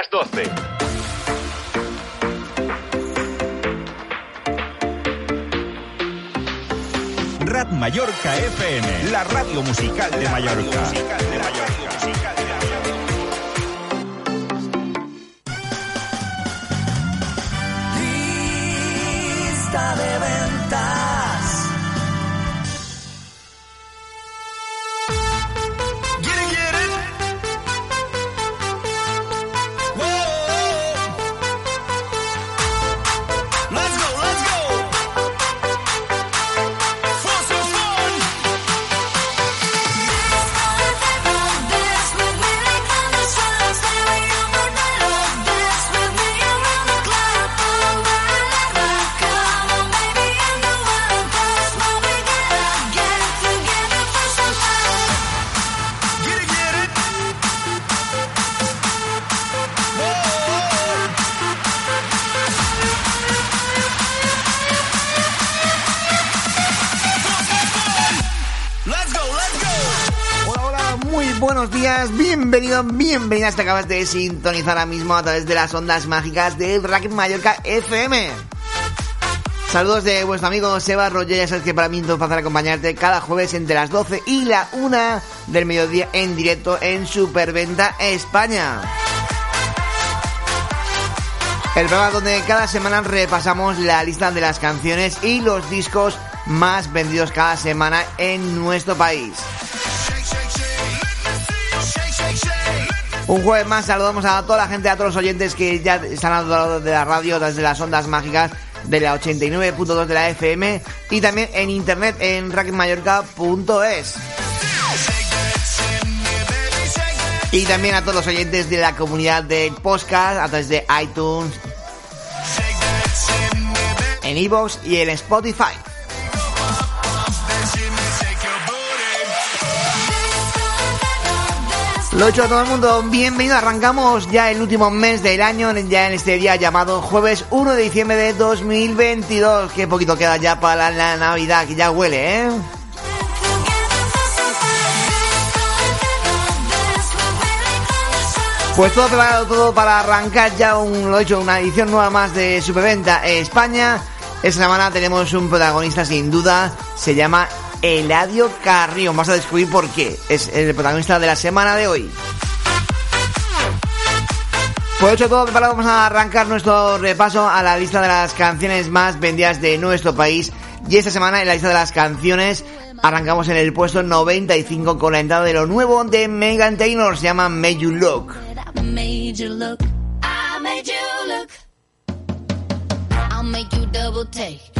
las 12. Rad Mallorca FM, la radio musical de Mallorca. Te acabas de sintonizar ahora mismo a través de las ondas mágicas de Racket Mallorca FM. Saludos de vuestro amigo Seba Roger, ya sabes que para mí es un placer acompañarte cada jueves entre las 12 y la 1 del mediodía en directo en Superventa España. El programa donde cada semana repasamos la lista de las canciones y los discos más vendidos cada semana en nuestro país. Un jueves más saludamos a toda la gente, a todos los oyentes que ya están al lado de la radio, desde las ondas mágicas de la 89.2 de la FM y también en internet en racketmallorca.es. Y también a todos los oyentes de la comunidad de podcast a través de iTunes, en iVoox y en Spotify. Lo hecho a todo el mundo, bienvenido, arrancamos ya el último mes del año, ya en este día llamado jueves 1 de diciembre de 2022. Qué poquito queda ya para la Navidad, que ya huele, ¿eh? Pues todo preparado, todo para arrancar ya un, lo he hecho, una edición nueva más de Superventa España. Esta semana tenemos un protagonista sin duda, se llama Eladio Carrión. Vamos a descubrir por qué. Es el protagonista de la semana de hoy. Pues hecho todo preparado, vamos a arrancar nuestro repaso a la lista de las canciones más vendidas de nuestro país. Y esta semana en la lista de las canciones arrancamos en el puesto 95 con la entrada de lo nuevo de Megan Taylor. Se llama made you look. I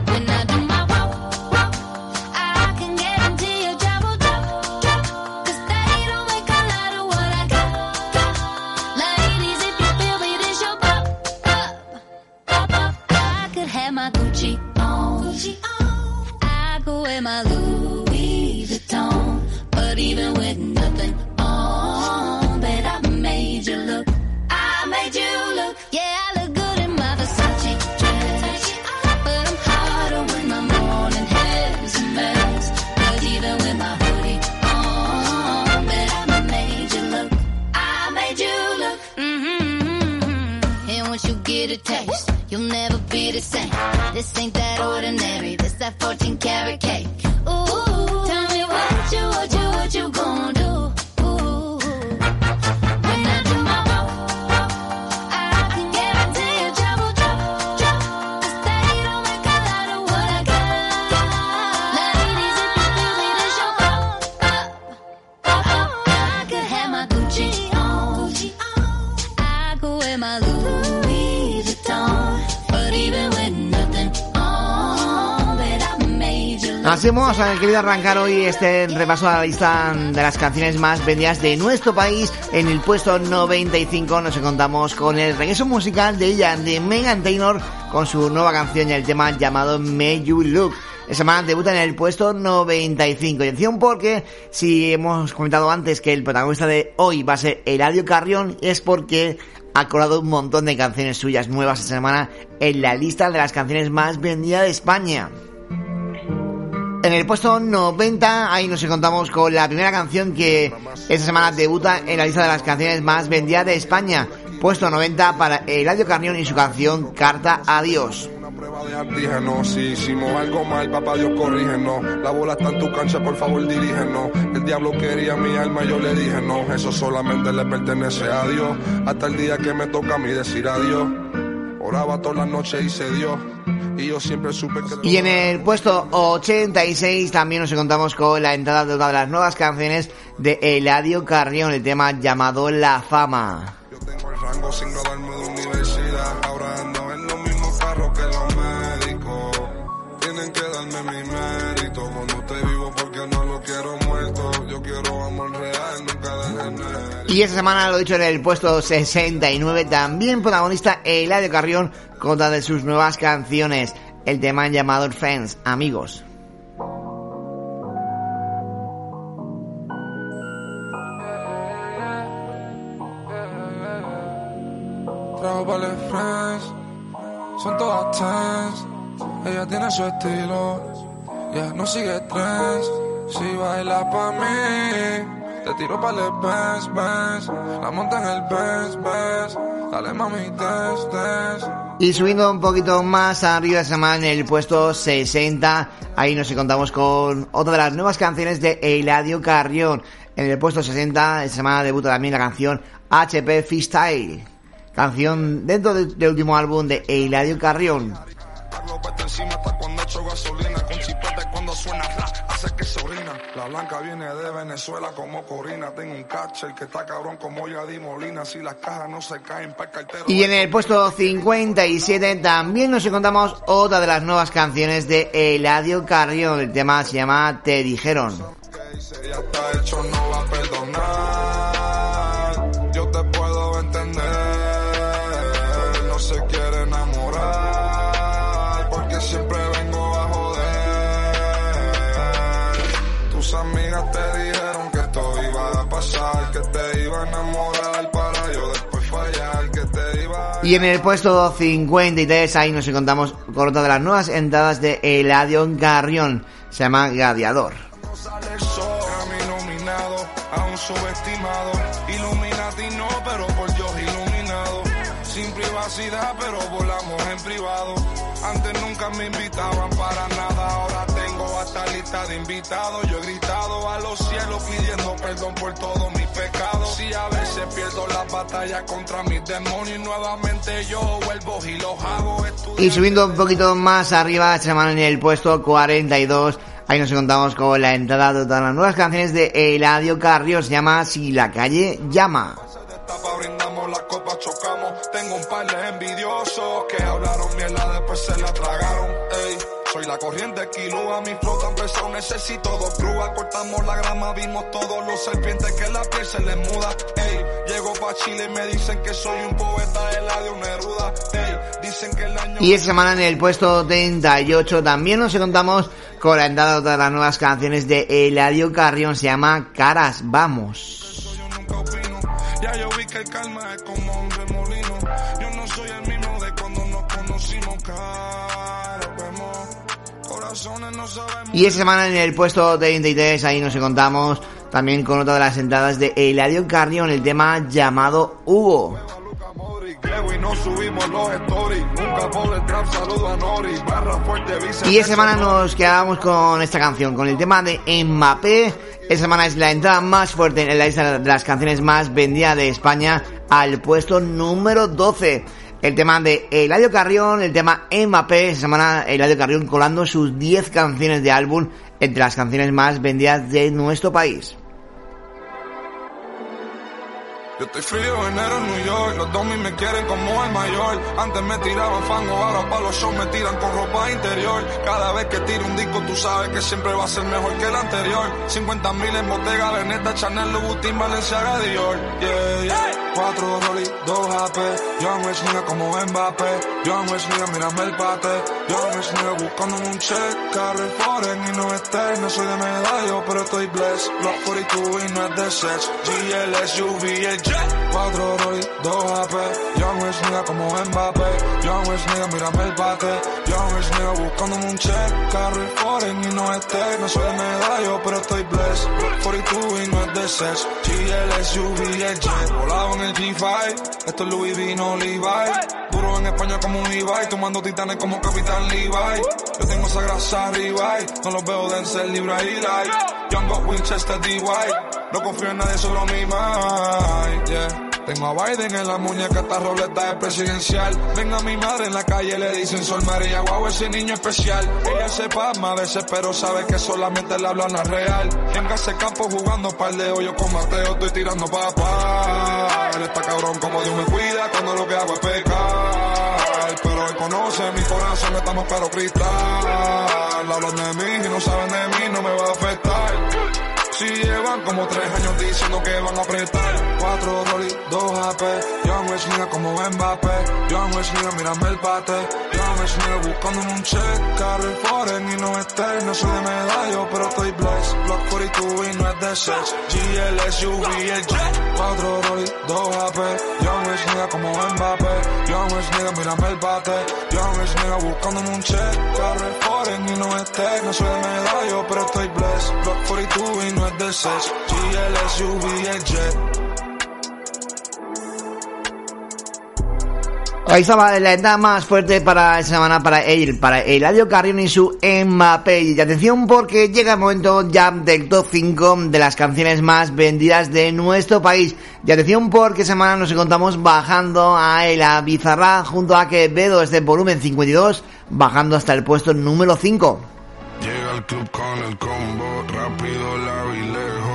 Querido arrancar hoy este repaso a la lista de las canciones más vendidas de nuestro país. En el puesto 95 nos encontramos con el regreso musical de ella, de Megan Taylor, con su nueva canción y el tema llamado May You Look. esta semana debuta en el puesto 95. Y atención porque si hemos comentado antes que el protagonista de hoy va a ser Eladio Carrión, es porque ha colado un montón de canciones suyas nuevas esta semana en la lista de las canciones más vendidas de España. En el puesto 90, ahí nos encontramos con la primera canción que esta semana debuta en la lista de las canciones más vendidas de España. Puesto 90 para Eladio Carrión y su canción Carta a Dios. Prueba de antígeno, si hicimos algo mal, papá Dios corrígenos. La bola está en tu cancha, por favor dirígenos. El diablo quería mi alma, yo le dije no. Eso solamente le pertenece a Dios. Hasta el día que me toca a mí decir adiós. Oraba todas las noches y se dio. Y yo siempre supe que... Y en el puesto 86 también nos encontramos con la entrada de una de las nuevas canciones de Eladio Carrión, el tema llamado La Fama. Yo tengo el rango sin de universidad. Y esta semana, lo dicho, en el puesto 69 también protagonista Eladio Carrión con otra de sus nuevas canciones, el tema llamado Friends, Amigos. Trabajo para friends, son todas trends. Ella tiene su estilo, ya no sigue trends. Si baila pa' mí, te tiro pa' el Benz, Benz. La monta en el Benz, Benz. Dale mami, dance, dance. Y subiendo un poquito más arriba esta semana en el puesto 60, ahí nos encontramos con otra de las nuevas canciones de Eladio Carrión. En el puesto 60 esta semana debuta también la canción HP Freestyle, canción dentro de- del último álbum de Eladio Carrión. Carlos vete encima hasta cuando echo gasolina. Con chipete cuando suena rap, hace que se orina. La blanca viene de Venezuela como Corina. Tengo un catcher que está cabrón como Yadi Molina. Si las cajas no se caen para el cartero. Y en el puesto 57 también nos encontramos otra de las nuevas canciones de Eladio Carrión. El tema se llama Te Dijeron. que dice ya está hecho, no va a perdonar. Y en el puesto 53 ahí nos encontramos con otra de las nuevas entradas de Eladio Carrión. Se llama Gladiador. Antes nunca me invitaban para nada, Si a veces pierdo la batalla contra mis demonios, y nuevamente yo vuelvo y los hago. Y subiendo un poquito más arriba esta semana en el puesto 42, ahí nos encontramos con la entrada de todas las nuevas canciones de Eladio Carrión. Se llama Si la calle llama. Brindamos la copa, chocamos. Tengo un par de envidiosos que hablaron mierda, después se la tragaron. Ey, soy la corriente kilúa, mi flota dos grúas. Cortamos la grama, vimos todos los serpientes que la piel se les muda. Ey, llego pa' Chile y me dicen que soy un poeta de la de una Neruda. Ey, dicen que el año. Y esta semana en el puesto 38 también nos encontramos con la entrada de las nuevas canciones de Eladio Carrión. Se llama Caras Vamos. yo nunca opino. Ya yo vi que el calma es como un remolino. Y esta semana en el puesto 33 ahí nos encontramos también con otra de las entradas de Eladio Carrión, el tema llamado Hugo. Y esta semana nos quedábamos con esta canción, con el tema de Mbappé. Esta semana es la entrada más fuerte en la lista de las canciones más vendidas de España al puesto número 12. El tema de Eladio Carrión, el tema Mbappé. Esta semana Eladio Carrión colando sus 10 canciones de álbum entre las canciones más vendidas de nuestro país. Yo estoy frío, enero en New York. Los domis me quieren como el mayor. Antes me tiraban fango, ahora para los shows me tiran con ropa interior. Cada vez que tiro un disco, tú sabes que siempre va a ser mejor que el anterior. 50 mil en Bottega, Veneta, Chanel, Louboutin, Balenciaga, Dior. Yeah, yeah. Cuatro Rolly, dos AP. Young Rich nigga como Mbappé. Young Rich nigga, mírame el bate. Young nigga buscándome un check. Carry foreign y no esté. No soy de medallo, pero estoy blessed. Block 42 y no es de sex. GLS, UV, el. Cuatro Rolly, dos AP. Young Rich nigga como Mbappé. Young Rich nigga, mírame el bate. Young Rich nigga buscándome un check. Carry foreign y no esté. No soy de medallo, pero estoy blessed. Block 42 y no es de sex. GLS, UV, el jet. Volado en el G5. Esto es Louis V, no Levi. Duro en España como un Levi. Tomando titanes como Capitán Levi. Yo tengo esa grasa y No los veo de ser libra y light. Young Winchester DY. No confío en nadie, solo mi mind. Yeah. Tengo a Biden en la muñeca, esta robleta es presidencial. Venga mi madre en la calle, le dicen Sol María, guau, ese niño especial. Ella se pasma a veces, pero sabe que solamente le hablan la real. En ese campo jugando par de hoyos con Mateo, estoy tirando papá. Él está cabrón como Dios me cuida cuando lo que hago es pecar. Pero él conoce mi corazón, estamos pero cristal. Hablan de mí y no saben de mí, no me va a afectar. Si llevan como tres años diciendo que van a apretar. Cuatro Rolly, dos AP. Rich nigga como Mbappé. Young Rich nigga, mírame el bate. Young Rich nigga buscándome un check. Carry foreign y no esté. No soy de medallo, pero estoy blessed. Block 42 y no es de sex. GLS, UV, el jet. Cuatro Rolly, dos AP. Young Rich nigga como Mbappé. Young Rich nigga, mírame el bate. Young Rich nigga buscándome un check. Carry foreign y no esté. No soy de medallo, pero estoy blessed. Block 42 y no es de sex. GLS, UV, el jet. Ahí estaba la entrada más fuerte para esta semana para él, para Eladio Carrión y su Mbappé. Y atención porque llega el momento ya del top 5 de las canciones más vendidas de nuestro país. Y atención porque semana nos encontramos bajando a la Bizarra junto a Quevedo, este volumen 52, bajando hasta el puesto número 5. Llega al club con el combo, rápido, la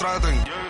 forma que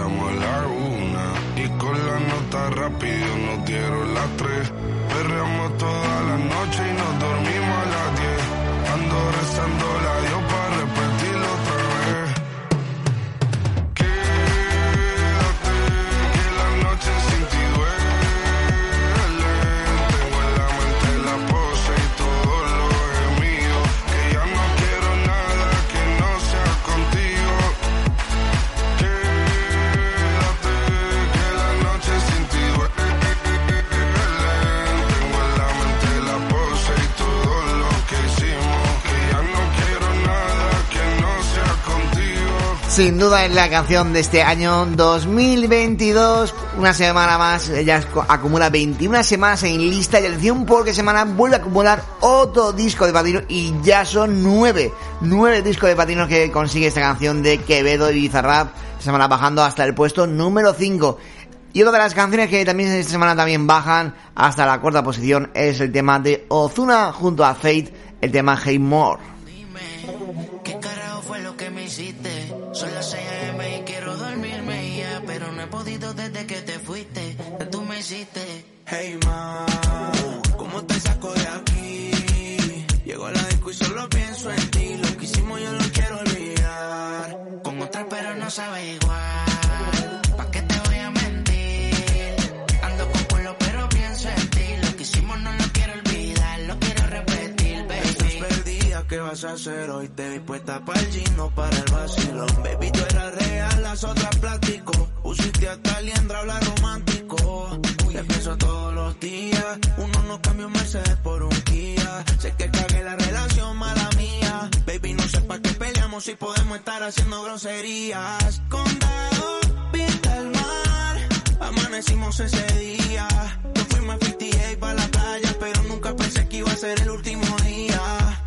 empezamos a la una. Y con la nota rápido nos dieron las tres. Perreamos toda la noche y nos dormimos a las diez. Ando rezando la Dios Sin duda es la canción de este año 2022. Una semana más, ella acumula 21 semanas en lista y atención porque semana vuelve a acumular otro disco de patino y ya son nueve, nueve discos de patinos que consigue esta canción de Quevedo y Bizarrap. Semana bajando hasta el puesto número 5. Y otra de las canciones que también esta semana también bajan hasta la cuarta posición es el tema de Ozuna junto a Fate, el tema Hey More. ¿Qué carajo fue lo que me hiciste? Hey ma, ¿cómo te saco de aquí? Llego a la disco y solo pienso en ti. Lo que hicimos yo lo quiero olvidar. Con otra pero no sabe igual. ¿Qué vas a hacer hoy? Te vi puesta para el gino, para el vacilón. Baby, tú eras real, las otras plástico. Pusiste hasta liendra, habla romántico. Te pienso todos los días. Uno no cambia un Mercedes por un Kia. Sé que cagué la relación, mala mía. Baby, no sé pa' qué peleamos si podemos estar haciendo groserías. Condado, pinta el mar. Amanecimos ese día. Nos fuimos a 58 para la playa, pero nunca pensé que iba a ser el último día.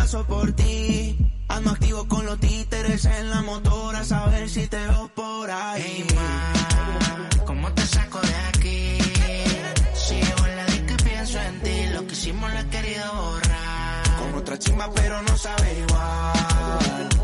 Paso por ti. Ando activo con los títeres en la motora, a saber si te veo por ahí. Hey, ma, ¿cómo te saco de aquí? Si llego en la disco y pienso en ti, lo que hicimos lo he querido borrar. Con otra chimba, pero no sabe igual.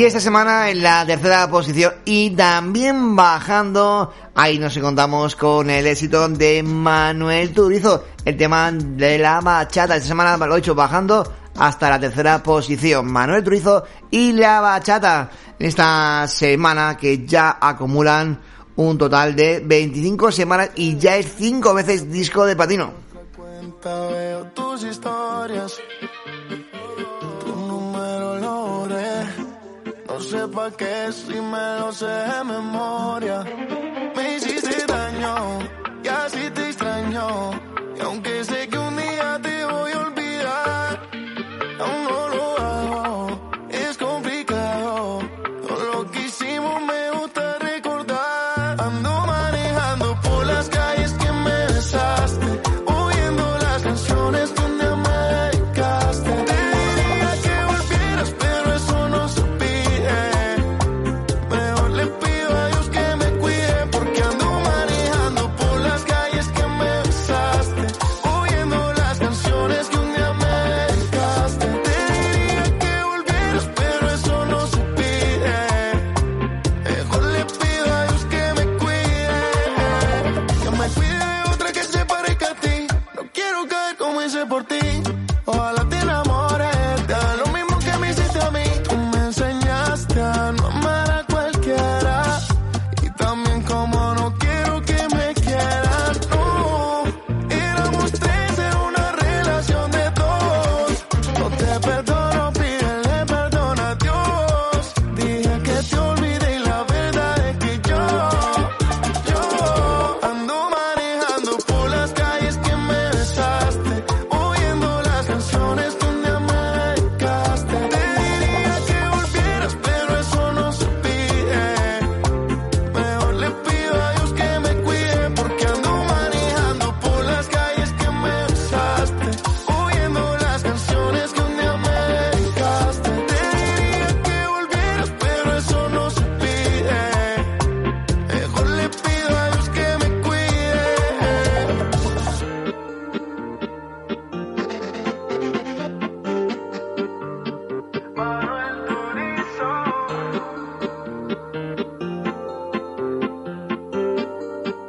Y esta semana en la tercera posición y también bajando, ahí nos encontramos con el éxito de Manuel Turizo, el tema de la bachata. Esta semana lo he hecho bajando hasta la tercera posición. Manuel Turizo y la bachata. Esta semana que ya acumulan un total de 25 semanas y ya es 5 veces disco de patino. cuenta, tus historias. No qué si me lo sé de memoria. Me hiciste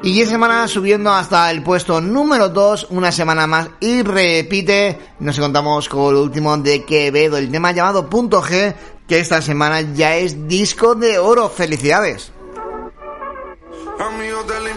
Y 10 semanas subiendo hasta el puesto número 2, una semana más y repite. Nos encontramos con lo último de Quevedo, el tema llamado Punto G, que esta semana ya es disco de oro. Felicidades.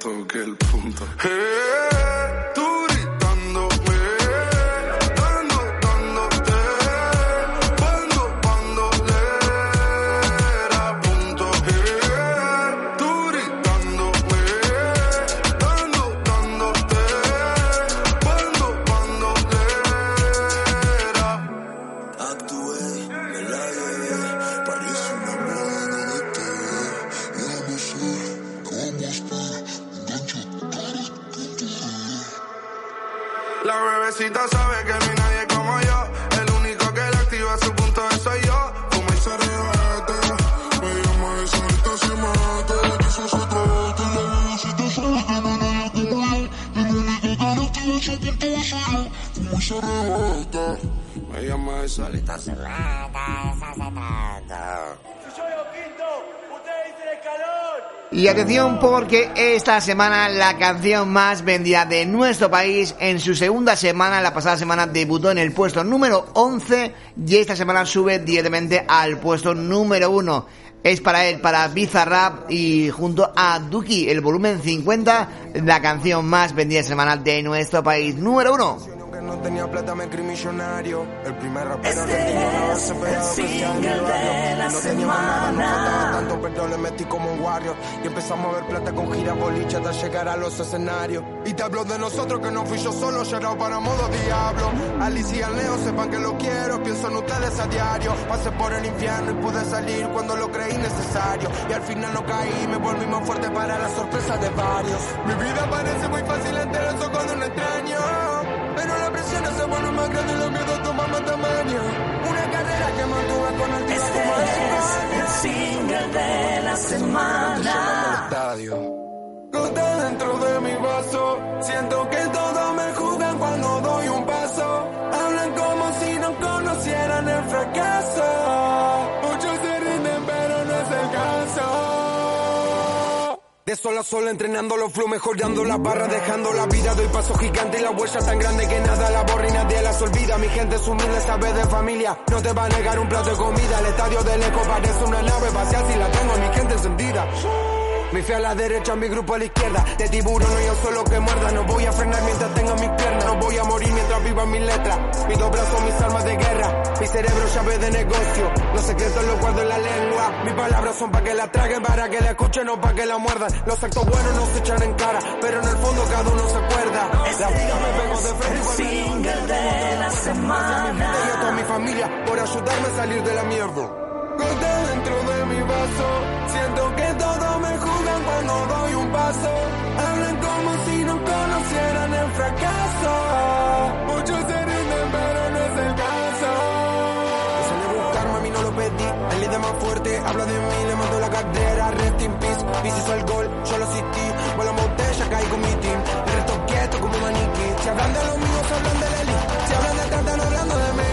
te toqué el punto. Eh, atención porque esta semana la canción más vendida de nuestro país en su segunda semana, la pasada semana debutó en el puesto número 11 y esta semana sube directamente al puesto número 1. Es para él, para Bizarrap y junto a Duki, el volumen 50, la canción más vendida semana de nuestro país, número 1. No tenía plata me creí millonario. El primer rapero Este argentino no es el single especial de la No tenía más nada, no faltaba tanto, pero le metí como un warrior. Y empezamos a ver plata con gira boliche hasta llegar a los escenarios. Y te hablo de nosotros que no fui yo solo, llorado para modo diablo. Alicia y al Leo sepan que lo quiero, pienso en ustedes a diario. Pasé por el infierno y pude salir cuando lo creí necesario. Y al final no caí, me volví más fuerte para la sorpresa de varios. Mi vida parece muy fácil entre los ojos de un extraño. Pero la presión se vuelve más grande y los miedos toman más tamaño. Una carrera que mantuve con el Este es el single de la semana. Gota dentro de mi vaso. Siento que De sol a entrenando los flow, mejorando la barra, dejando la vida, doy paso gigante y la huella tan grande que nada la borra y nadie las olvida. Mi gente es humilde, sabe de familia, no te va a negar un plato de comida. El estadio del eco parece una nave espacial si la tengo, mi gente encendida. Mi fe a la derecha, mi grupo a la izquierda. De tiburón no un solo que muerda. No voy a frenar mientras tenga mis piernas. No voy a morir mientras viva mis letras. Mis dos brazos, mis armas de guerra. Mi cerebro llave de negocio. Los secretos los guardo en la lengua. Mis palabras son para que la traguen, para que la escuchen, no para que la muerdan. Los actos buenos no se echan en cara, pero en el fondo cada uno se acuerda. La vida me pegó de frente me Single de la y a semana. toda mi familia por ayudarme a salir de la mierda. Gota dentro de mi vaso, siento que juzgan cuando doy un paso. Hablan como si no conocieran el fracaso. Muchos se rinden, pero no es el caso. No sale a buscar, mami, no lo pedí. El líder más fuerte habla de mí, le mando la cartera, rest in peace. Hizo el gol, yo lo asistí. Vuelo botella, caí con mi team. El resto quieto como maniquí. Si hablan de los míos, hablan de la elite. Si hablan de tanta, no hablando de mí.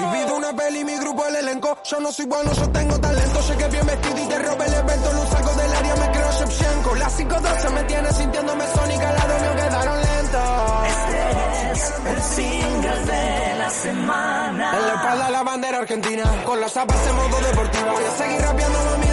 Mi vida una peli, mi grupo el elenco. Yo no soy bueno, yo tengo talento. Sé que bien vestido y te roba el evento. No salgo del área, me creo Shevchenko. Las 512 me tiene sintiéndome sónica. Al lado mío quedaron lentos. Este es el single de la semana. En la espalda la bandera argentina. Con las zapas en modo deportivo. Voy a seguir rapeando mami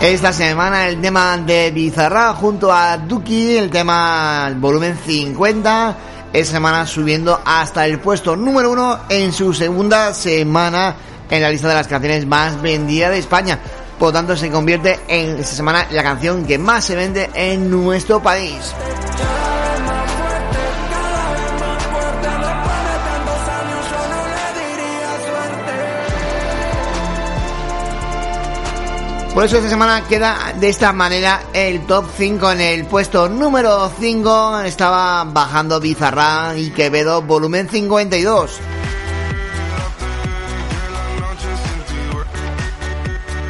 Esta semana el tema de Bizarra junto a Duki, el tema volumen 50, esta semana subiendo hasta el puesto número uno en su segunda semana en la lista de las canciones más vendidas de España. Por lo tanto, se convierte en esta semana la canción que más se vende en nuestro país. Por eso esta semana queda de esta manera el top 5 en el puesto número 5 estaba bajando Bizarra y Quevedo volumen 52.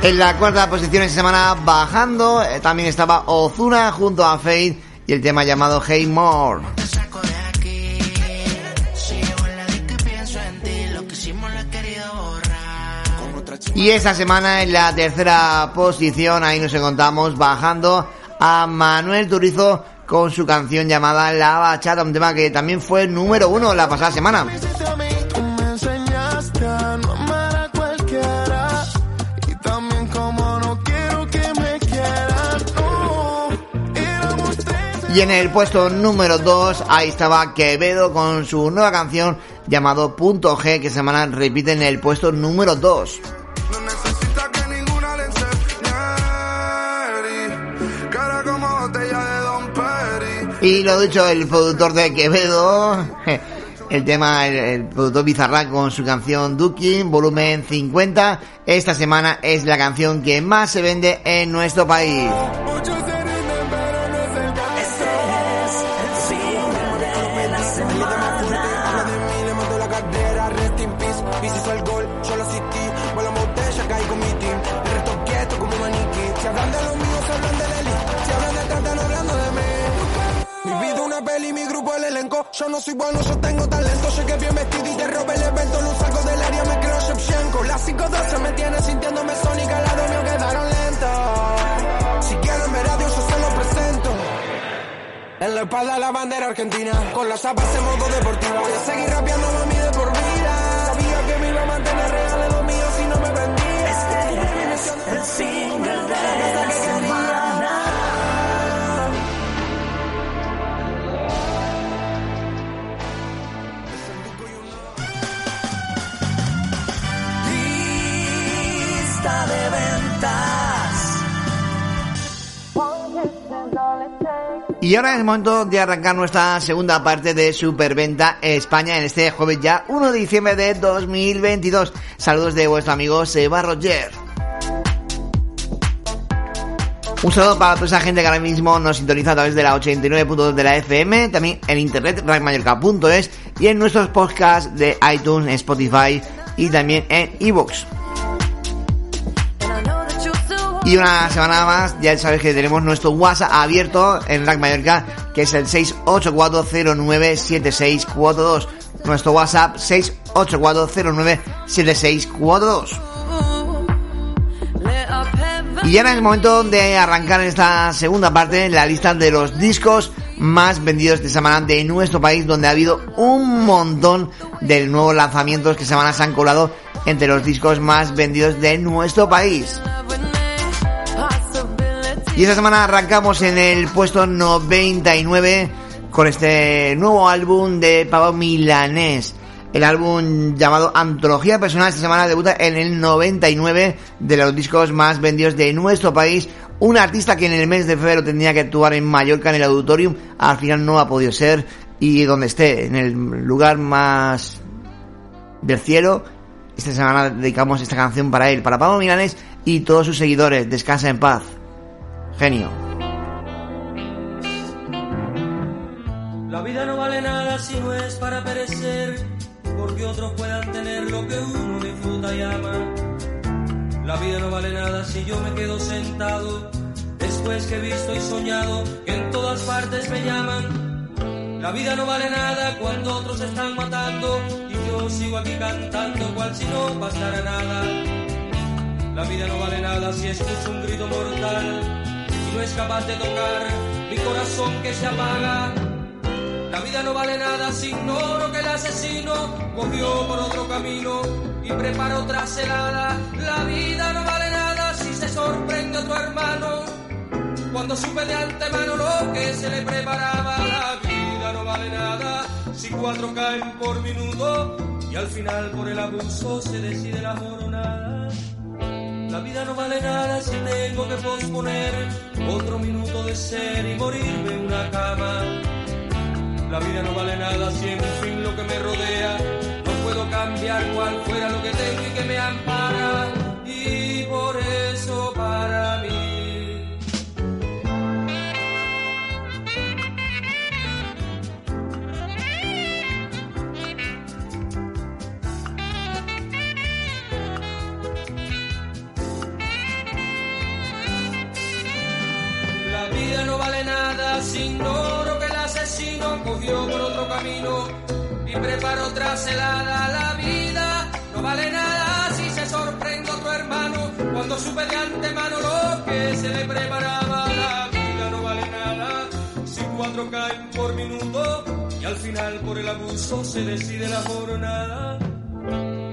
En la cuarta posición esta semana bajando eh, también estaba Ozuna junto a Faith y el tema llamado Hey More. Y esta semana en la tercera posición, ahí nos encontramos bajando a Manuel Turizo con su canción llamada La Bachata, un tema que también fue número uno la pasada semana. Y en el puesto número 2, ahí estaba Quevedo con su nueva canción llamado Punto G, que semana repite en el puesto número 2. Y lo dicho, el productor de Quevedo, el tema, el, productor Bizarra con su canción Duki, volumen 50, esta semana es la canción que más se vende en nuestro país. Muchos se rinden, peli, mi grupo el elenco. Yo no soy bueno, yo tengo talento. Que bien vestido y te roba el evento. No salgo del área, me creo Shevchenko. Las 512 me tiene sintiéndome sónica. Al lado mío quedaron lentos. Si quieren ver a Dios, yo se lo presento. En la espalda la bandera argentina, con las zapas en modo deportivo. Voy a seguir rapeando mami Y ahora es el momento de arrancar nuestra segunda parte de Superventa España en este jueves ya 1 de diciembre de 2022. Saludos de vuestro amigo Seba Roger. Un saludo para toda esa gente que ahora mismo nos sintoniza a través de la 89.2 de la FM, también en internet, radiomayorca.es y en nuestros podcasts de iTunes, Spotify y también en iVoox. Y una semana más, ya sabes que tenemos nuestro WhatsApp abierto en Rack Mallorca, que es el 684097642. Nuestro WhatsApp 684097642. Y ya en el momento de arrancar esta segunda parte, la lista de los discos más vendidos de semana de nuestro país, donde ha habido un montón de nuevos lanzamientos que semana se han colado entre los discos más vendidos de nuestro país. Y esta semana arrancamos en el puesto 99 con este nuevo álbum de Pavo Milanés. El álbum llamado Antología Personal esta semana debuta en el 99 de los discos más vendidos de nuestro país. Un artista que en el mes de febrero tendría que actuar en Mallorca en el Auditorium, al final no ha podido ser y donde esté, en el lugar más del cielo. Esta semana dedicamos esta canción para él, para Pablo Milanés y todos sus seguidores. Descansa en paz. Genio. La vida no vale nada si no es para perecer, porque otros puedan tener lo que uno disfruta y ama. La vida no vale nada si yo me quedo sentado después que he visto y soñado que en todas partes me llaman. La vida no vale nada cuando otros están matando y yo sigo aquí cantando cual si no pasara nada. La vida no vale nada si escucho un grito mortal no es capaz de tocar mi corazón que se apaga. La vida no vale nada si ignoro que el asesino cogió por otro camino y preparó otra celada. La vida no vale nada si se sorprende otro hermano cuando supe de antemano lo que se le preparaba. La vida no vale nada si cuatro caen por minuto y al final por el abuso se decide la jornada. La vida no vale nada si tengo que posponer otro minuto de ser y morirme en una cama. La vida no vale nada si en fin lo que me rodea no puedo cambiar cual fuera lo que tengo y que me ampara. Y por eso para mí. No vale nada si ignoro que el asesino cogió por otro camino y preparó otra celada. La vida no vale nada si se sorprende otro hermano cuando supe de antemano lo que se le preparaba. La vida no vale nada si cuatro caen por minuto y al final por el abuso se decide la jornada.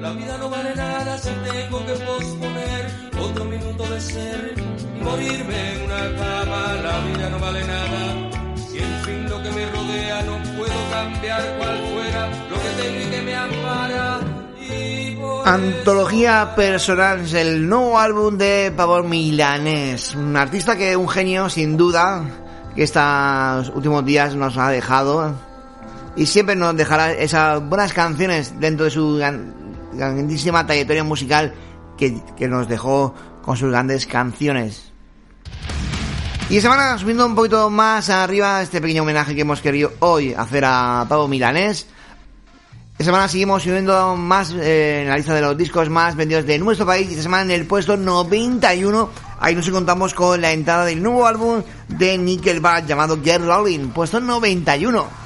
La vida no vale nada si tengo que posponer otro minuto de ser y morirme en una cama. La vida no vale nada si en fin lo que me rodea no puedo cambiar cual fuera lo que tengo y que me ampara. Antología personal es el nuevo álbum de Pavor Milanés, un artista que un genio sin duda que estos últimos días nos ha dejado y siempre nos dejará esas buenas canciones dentro de su grandísima trayectoria musical que, que nos dejó con sus grandes canciones. Y esta semana, subiendo un poquito más arriba, este pequeño homenaje que hemos querido hoy hacer a Pablo Milanés. Esta semana seguimos subiendo más eh, en la lista de los discos más vendidos de nuestro país. Esta semana en el puesto 91, ahí nos encontramos con la entrada del nuevo álbum de Nickelback llamado Get Rolling, puesto 91.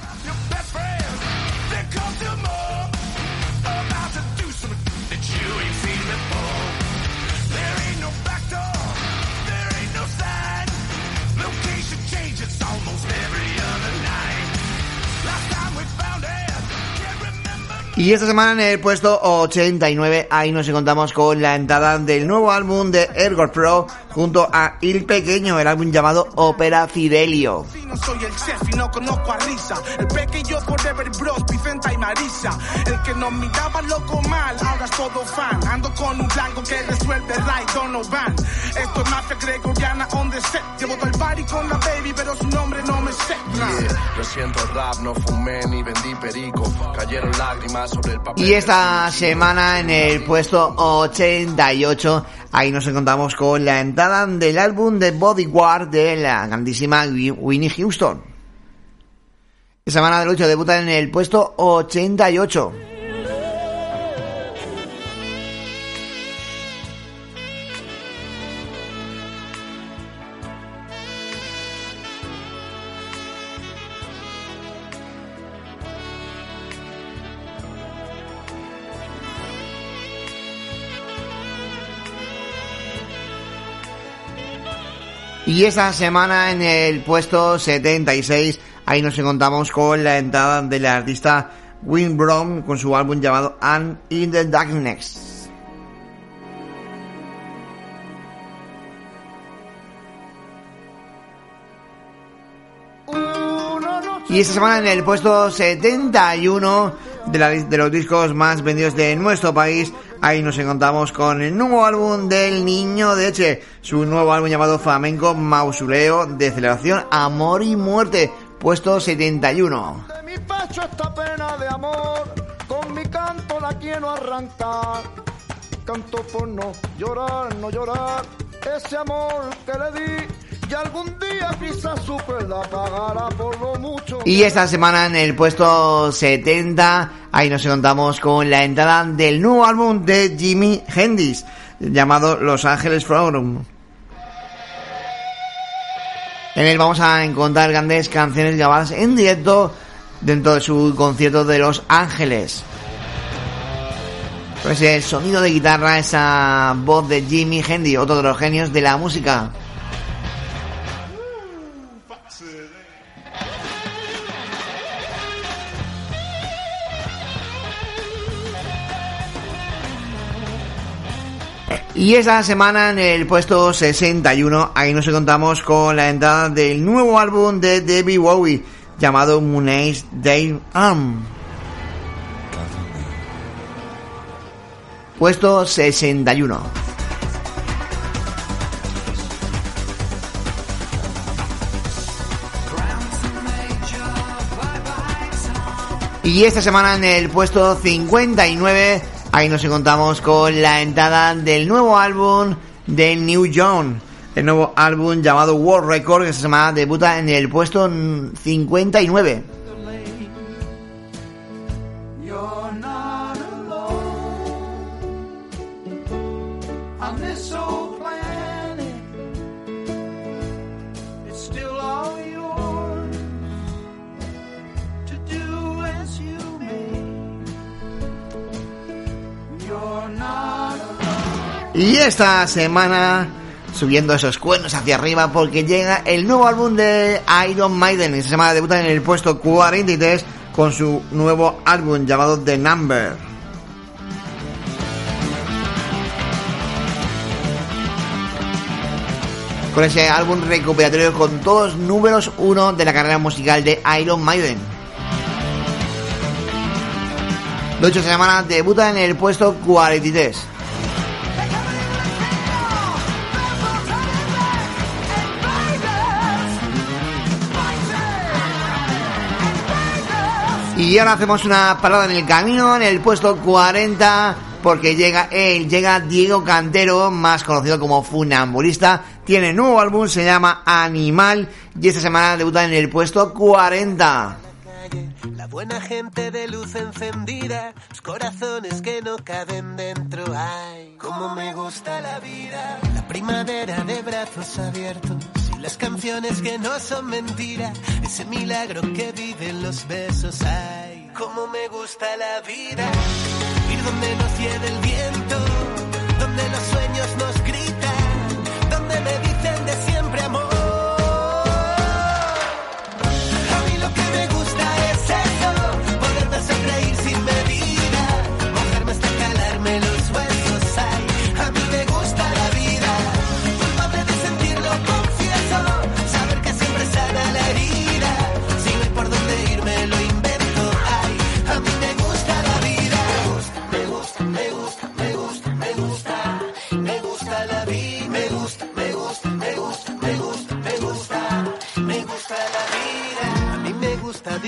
Y esta semana en el puesto 89, ahí nos encontramos con la entrada del nuevo álbum de Ergor Pro junto a Il Pequeño, el álbum llamado Opera Fidelio. No soy el chef y no conozco a Risa. El pequeño Forever Bros, Vicenta y Marisa. El que nos miraba loco mal, ahora es todo fan. Ando con un blanco que resuelve right, Donovan. Esto es mafia gregoriana on the set. Llevo todo el party con la baby, pero su nombre no me sé. Yeah, Lo siento rap, no fumé ni vendí perico. Cayeron lágrimas sobre el papel. Y esta semana en el puesto 88, ahí nos encontramos con la entrada del álbum de Bodyguard de la grandísima Wi- Winnie Houston. Semana del 8 debuta en el puesto 88. Y esta semana en el puesto 76, ahí nos encontramos con la entrada del artista Win Brown con su álbum llamado And in the Darkness. Y esta semana en el puesto 71 de, la, de los discos más vendidos de nuestro país, ahí nos encontramos con el nuevo álbum del Niño de Eche, su nuevo álbum llamado Flamenco Mausoleo de Celebración Amor y Muerte, puesto 71. De mi pecho esta pena de amor, con mi canto la quiero arrancar. Canto por no llorar, no llorar, ese amor que le di. Y algún día quizás su la pagará por lo mucho. Y esta semana en el puesto 70, ahí nos encontramos con la entrada del nuevo álbum de Jimi Hendrix, llamado Los Ángeles Forum. En él vamos a encontrar grandes canciones grabadas en directo dentro de su concierto de Los Ángeles. Pues el sonido de guitarra, esa voz de Jimmy Hendy, otro de los genios de la música. Y esta semana en el puesto 61, ahí nos encontramos con la entrada del nuevo álbum de Debbie Bowie llamado Moonage Day Arm. Puesto 61. Y esta semana en el puesto 59 Ahí nos encontramos con la entrada del nuevo álbum de New John. El nuevo álbum llamado World Record que esta semana debuta en el puesto 59. Y esta semana subiendo esos cuernos hacia arriba porque llega el nuevo álbum de Iron Maiden. Esta semana debuta en el puesto 43 con su nuevo álbum llamado The Number. Con ese álbum recuperatorio con todos números uno de la carrera musical de Iron Maiden. De hecho, semana debuta en el puesto 43. Y ahora hacemos una parada en el camino, en el puesto 40, porque llega él, llega Diego Cantero, más conocido como Funambulista. Tiene nuevo álbum, se llama Animal, y esta semana debuta en el puesto 40. La buena gente de luz encendida, los corazones que no caben dentro. Ay, cómo me gusta la vida. La primavera de brazos abiertos las canciones que no son mentira. Ese milagro que viven los besos. Ay, cómo me gusta la vida. Ir donde nos lleve el viento, donde los sueños nos gritan, donde me dicen de siempre amor.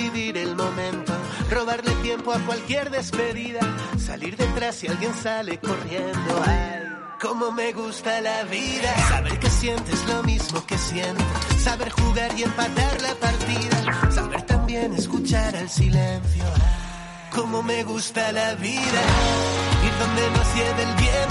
Vivir el momento, robarle tiempo a cualquier despedida, salir detrás si alguien sale corriendo. Ay, cómo me gusta la vida, saber que sientes lo mismo que siento, saber jugar y empatar la partida, saber también escuchar al silencio. Ay, cómo me gusta la vida, ir donde nos lleve el viento,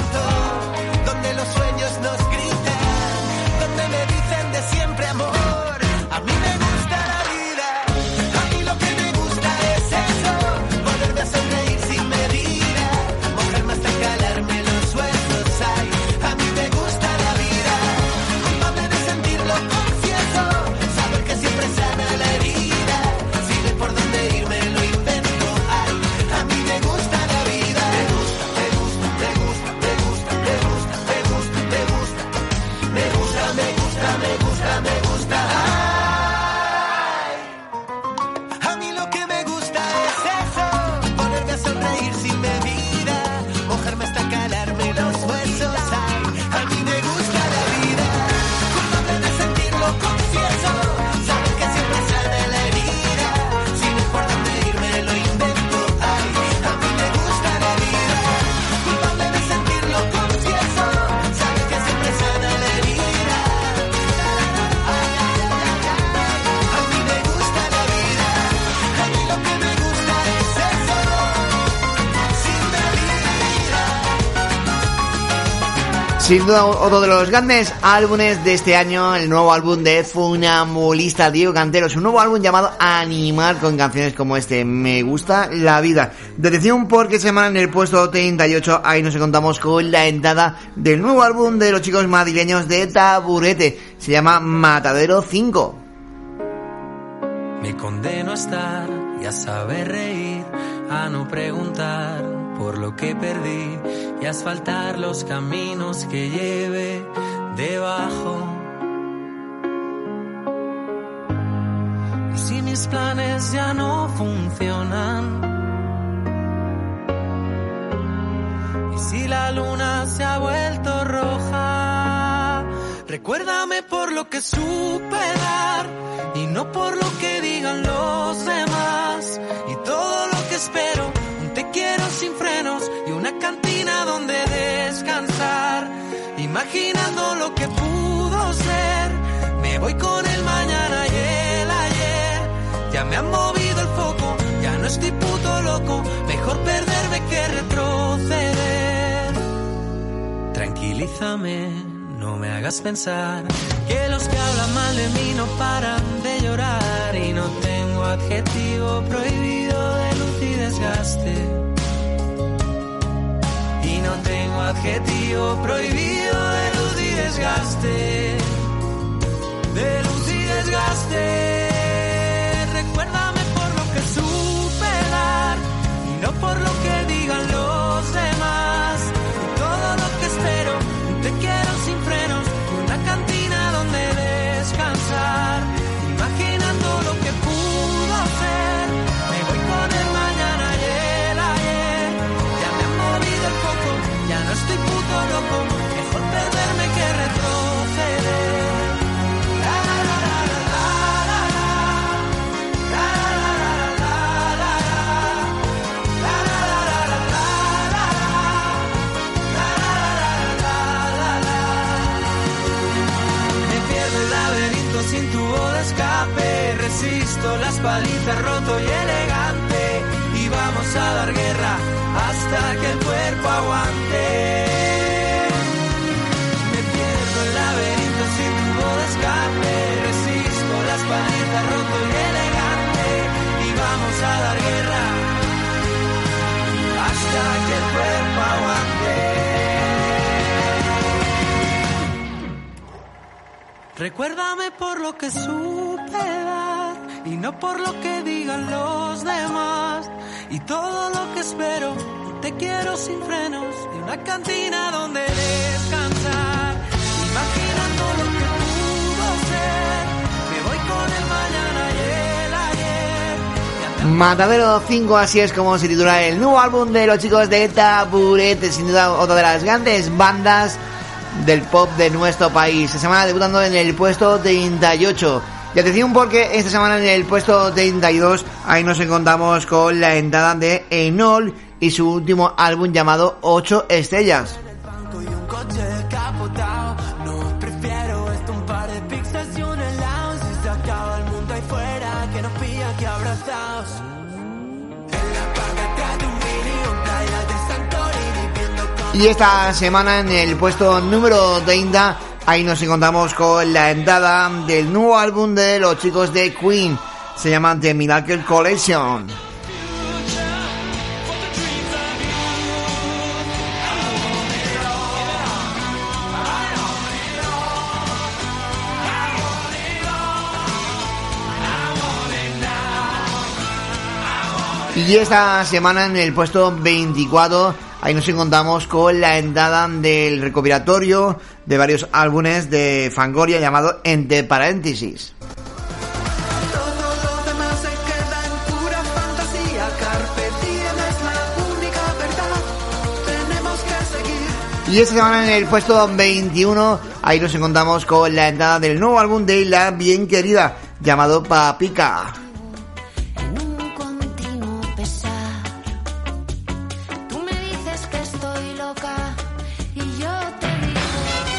Sin duda otro de los grandes álbumes de este año, el nuevo álbum de Funambulista Diego Cantero, su nuevo álbum llamado Animar con canciones como este, Me gusta la vida. Detención porque semana en el puesto 38, ahí nos encontramos con la entrada del nuevo álbum de los chicos madrileños de Taburete, se llama Matadero 5. Me condeno a estar y a saber reír, a no preguntar por lo que perdí y asfaltar los caminos que lleve debajo. Y si mis planes ya no funcionan, y si la luna se ha vuelto roja, recuérdame por lo que supe dar y no por lo que digan los demás y todo lo que espero quiero sin frenos y una cantina donde descansar. Imaginando lo que pudo ser, me voy con el mañana y el ayer. Ya me han movido el foco, ya no estoy puto loco. Mejor perderme que retroceder. Tranquilízame, no me hagas pensar que los que hablan mal de mí no paran de llorar y no tengo adjetivo prohibido de luz y desgaste. Tengo adjetivo prohibido de luz y desgaste. De luz y desgaste. Recuérdame por lo que supe dar y no por lo que digan los demás. Y todo lo que espero, te quiero sin frenos Resisto las palizas roto y elegante. Y vamos a dar guerra hasta que el cuerpo aguante. Me pierdo el laberinto sin tubo de escape. Resisto las palizas roto y elegante. Y vamos a dar guerra hasta que el cuerpo aguante. Recuérdame por lo que supe dar y no por lo que digan los demás. Y todo lo que espero, te quiero sin frenos y una cantina donde descansar. Imaginando lo que pudo ser, me voy con el mañana y el ayer. Matadero 5, así es como se titula el nuevo álbum de los chicos de Taburete, sin duda otra de las grandes bandas del pop de nuestro país. Esta semana debutando en el puesto 38. Y atención porque esta semana en el puesto 32 ahí nos encontramos con la entrada de Enol y su último álbum llamado 8 estrellas. Y esta semana en el puesto número 30 ahí nos encontramos con la entrada del nuevo álbum de los chicos de Queen. Se llama The Miracle Collection. Y esta semana en el puesto 24, ahí nos encontramos con la entrada del recopilatorio de varios álbumes de Fangoria llamado Entre Paréntesis. Y esta semana en el puesto 21, ahí nos encontramos con la entrada del nuevo álbum de La Bien Querida llamado Papica.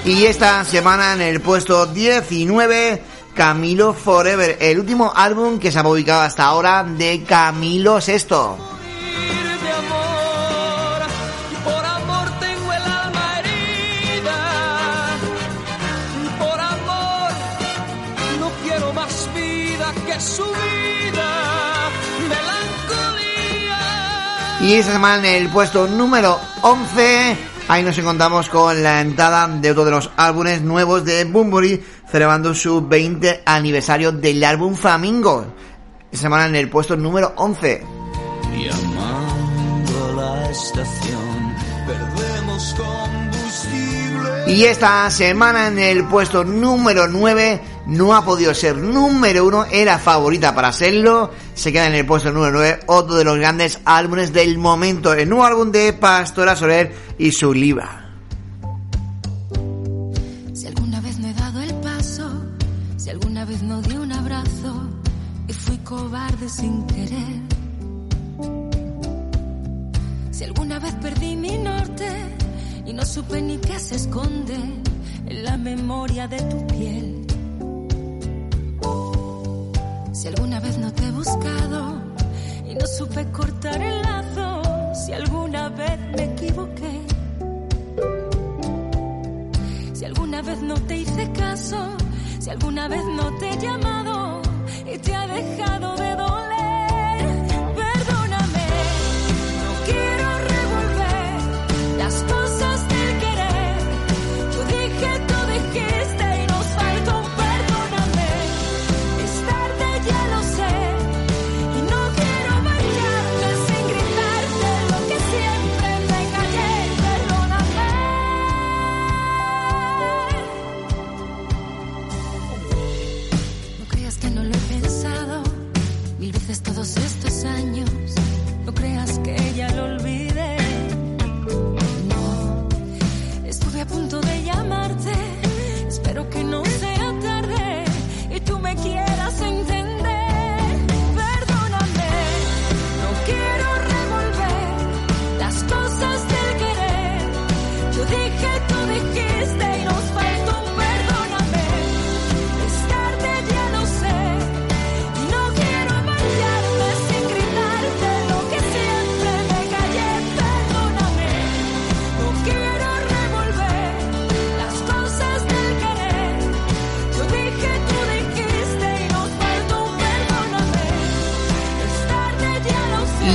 Y esta semana en el puesto 19, Camilo Forever, el último álbum que se ha publicado hasta ahora de Camilo VI. Y esta semana en el puesto número 11 ahí nos encontramos con la entrada de otro de los álbumes nuevos de Bumburi, celebrando su 20 aniversario del álbum Flamingo. Esta semana en el puesto número 11. Llamando a la estación, perdemos combustible. Y esta semana en el puesto número 9 no ha podido ser número 1, era favorita para serlo. Se queda en el puesto número 9 otro de los grandes álbumes del momento, el nuevo álbum de Pastora Soler y su Liva. Si alguna vez no he dado el paso, si alguna vez no di un abrazo y fui cobarde sin querer. Si alguna vez perdí mi norte y no supe ni qué se esconde en la memoria de tu piel. Si alguna vez no te he buscado y no supe cortar el lazo, si alguna vez me equivoqué. Si alguna vez no te hice caso, si alguna vez no te he llamado y te ha dejado de doler,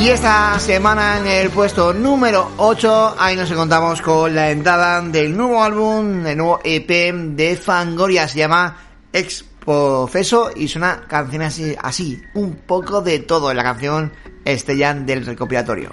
Y esta semana en el puesto número 8, ahí nos encontramos con la entrada del nuevo álbum, el nuevo EP de Fangoria, se llama Expofeso y es una canción así, así, un poco de todo en la canción Estellán del recopilatorio.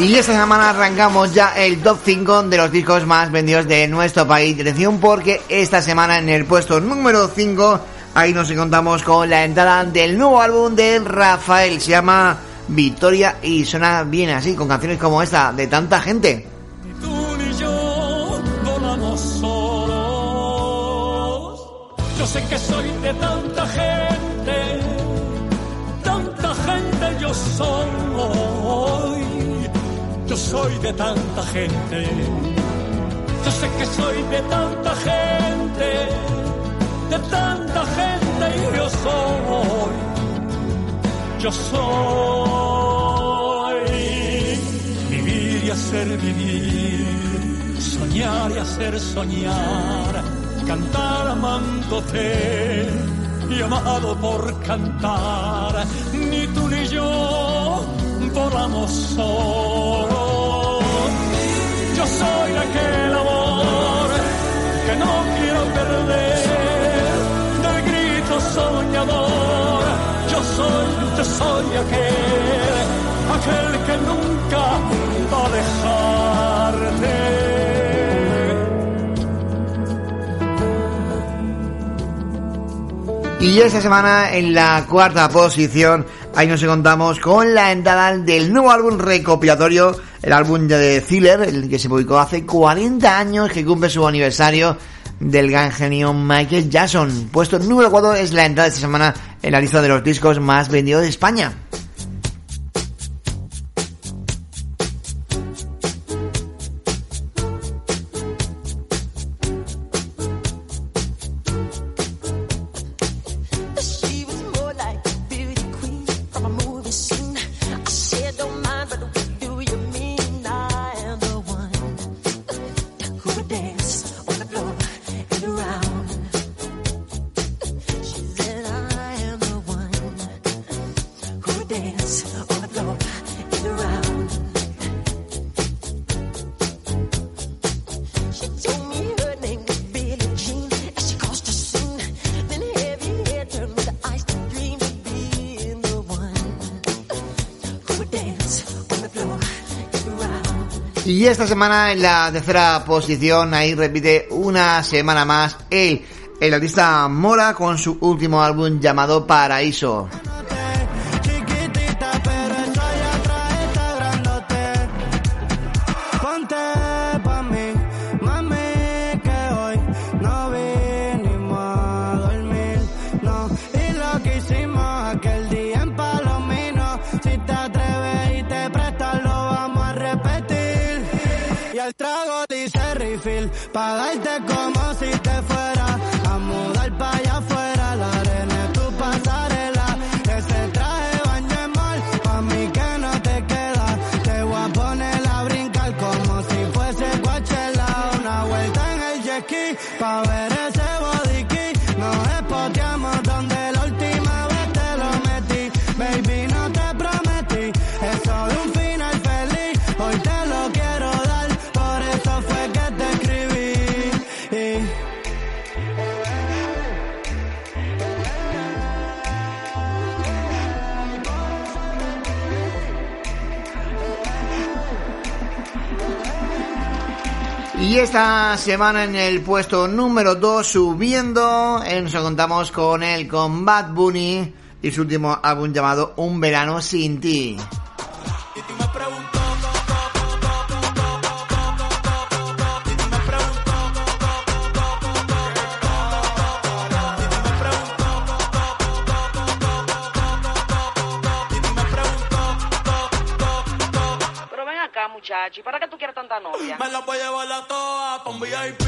Y esta semana arrancamos ya el top 5 de los discos más vendidos de nuestro país. Atención porque esta semana en el puesto número 5, ahí nos encontramos con la entrada del nuevo álbum de Rafael. Se llama Victoria y suena bien así, con canciones como esta, de tanta gente. Yo sé que soy de tanta gente, tanta gente yo soy. Yo soy de tanta gente. Yo sé que soy de tanta gente, de tanta gente y yo soy. Yo soy vivir y hacer vivir, soñar y hacer soñar, cantar amándote y amado por cantar. Ni tú ni yo volamos solos. Yo soy aquel amor que no quiero perder, del grito soñador. Yo soy, yo soy aquel, aquel que nunca va a dejarte. Y esta semana en la cuarta posición, ahí nos encontramos con la entrada del nuevo álbum recopilatorio, el álbum de Thriller, el que se publicó hace 40 años, que cumple su aniversario del gran genio Michael Jackson. Puesto número 4 es la entrada de esta semana en la lista de los discos más vendidos de España. Y esta semana en la tercera posición, ahí repite una semana más el, el artista Mora con su último álbum llamado Paraíso. Y esta semana en el puesto número 2 subiendo, eh, nos encontramos con el Combat Bunny y su último álbum llamado Un verano sin ti. Pero ven acá, muchacho, ¿y para qué novia? Me la voy a llevar a todas pa' un VIP,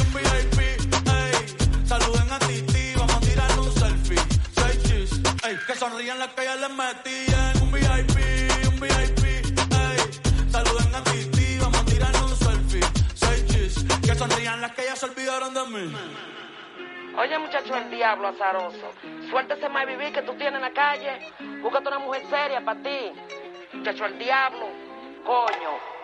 un VIP, ey. Saluden a Titi, vamos a tirar un selfie. Seis chis, ey. Que sonrían las que ya les metían. Un VIP, un VIP, ey. Saluden a Titi, vamos a tirar un selfie. Seis chis, que sonrían las que ya se olvidaron de mí. Oye, muchacho, el diablo azaroso. Suéltese más vivir que tú tienes en la calle. Búscate una mujer seria para ti. Muchacho, el diablo. Coño.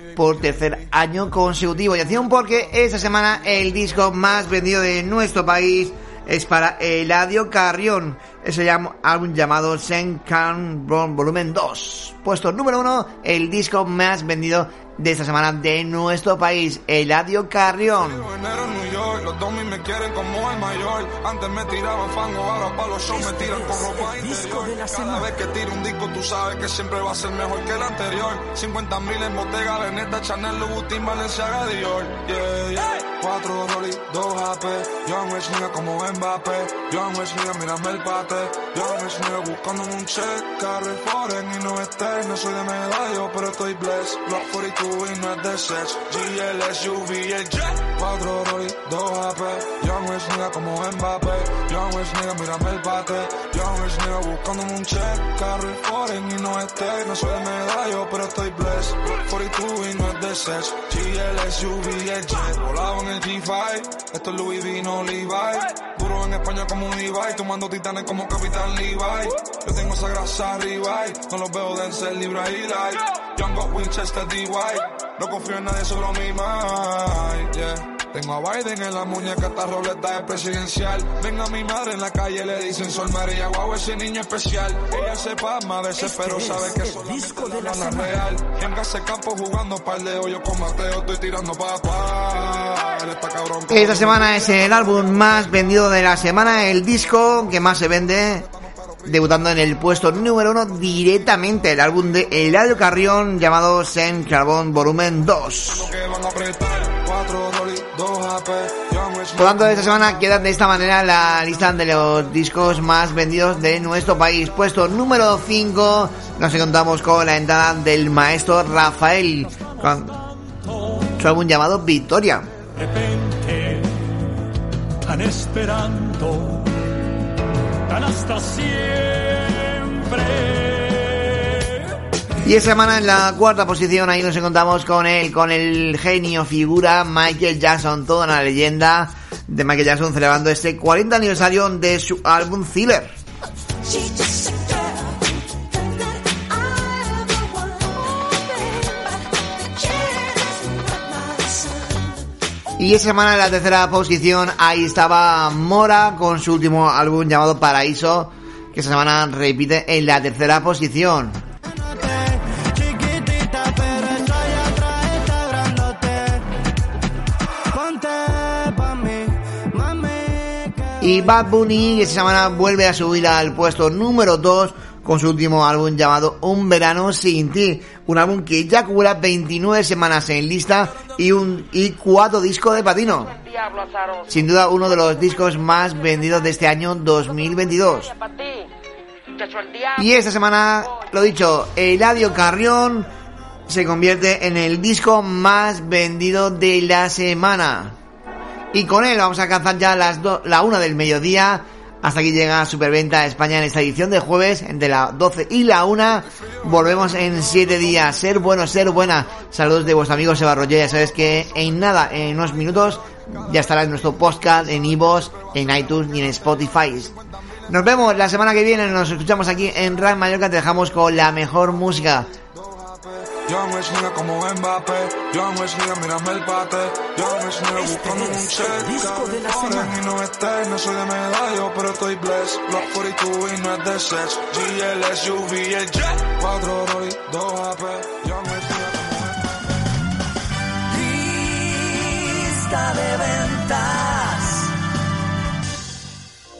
por tercer año consecutivo. Y atención porque esta semana el disco más vendido de nuestro país es para Eladio Carrión. Ese álbum llamado Senkan Volumen 2. Puesto número 1, el disco más vendido de esta semana de nuestro país, Eladio Carrión. el tiran con ropa interior. Cada vez que tiro un disco, tú sabes que siempre va a ser mejor que el anterior. 50 mil en Bottega, Veneta, Chanel, Louboutin, Balenciaga, Dior. Yeah, yeah. Cuatro Rolly, dos AP. Es nigga como Mbappé. Es nigga, mírame el bate. Yo es nigga buscando un check. Carre foreign y no estés. No soy de medallo, pero estoy blessed. Block 42 y no es de sex. GL, SUV, el jet. Cuatro Rolly, dos AP. Yo no es nigga como Mbappé. Yo no es nigga, mírame el bate. Yo no es nigga buscando un check. Carre foreign y no estés. No soy de medallo, pero estoy blessed. Block 42 y no es de sex. GL, SUV, el jet. Volado en el G5. Esto es Louis V, no Levi. Duro en España como un Levi. Tomando titanes como Capitán Levi. Yo tengo esa grasa arriba. y No los veo de ser Libra y Light. Got Winchester DY. No confío en nadie, solo mi mind. Yeah. Tengo a Biden en la muñeca, esta roleta es presidencial. Venga mi madre en la calle, le dicen Sol María, guau, ese niño especial. Ella se pasma a veces, pero sabe que solamente la la real. En ese campo jugando par de hoyos con Mateo, estoy tirando papá. Cabrón. Esta semana es el álbum más vendido de la semana, el disco que más se vende, debutando en el puesto número uno directamente, el álbum de Eladio Carrión llamado Sen Carbón Volumen 2. Por tanto, esta semana queda de esta manera la lista de los discos más vendidos de nuestro país. Puesto número 5, nos encontramos con la entrada del maestro Rafael, con su álbum llamado Victoria. repente, tan esperando, tan hasta siempre. Y esta semana en la cuarta posición ahí nos encontramos con él, con el genio figura Michael Jackson, toda una leyenda de Michael Jackson celebrando este 40 aniversario de su álbum Thriller. Y esta semana en la tercera posición ahí estaba Mora con su último álbum llamado Paraíso, que esta semana repite en la tercera posición. Y Bad Bunny esta semana vuelve a subir al puesto número 2 con su último álbum llamado Un verano sin ti, un álbum que ya cubra 29 semanas en lista y un y cuatro discos de azaroso. Sin duda uno de los discos más vendidos de este año 2022. Para ti. Muchacho, el diablo. Y esta semana, lo dicho, Eladio Carrión se convierte en el disco más vendido de la semana. Y con él vamos a alcanzar ya las do- la una del mediodía. Hasta aquí llega Superventa España en esta edición de jueves entre la 12 y la 1. Volvemos en 7 días. Ser bueno, ser buena. Saludos de vuestro amigo Seba Roger. Ya sabes que en nada, en unos minutos, ya estará en nuestro podcast, en iVoox, en iTunes y en Spotify. Nos vemos la semana que viene. Nos escuchamos aquí en Rank Mallorca. Te dejamos con la mejor música. Yo no es nigga como Mbappé. Yo no es nigga, mírame el bate. Yo no es nigga buscando un check. Disco de la semana. Y no estés, no soy de medallo, pero estoy blessed. Block 42 y no es de sex. GL, SUV, el jet. Cuatro Rolly, dos AP. Yo no es nigga como Lista de venta.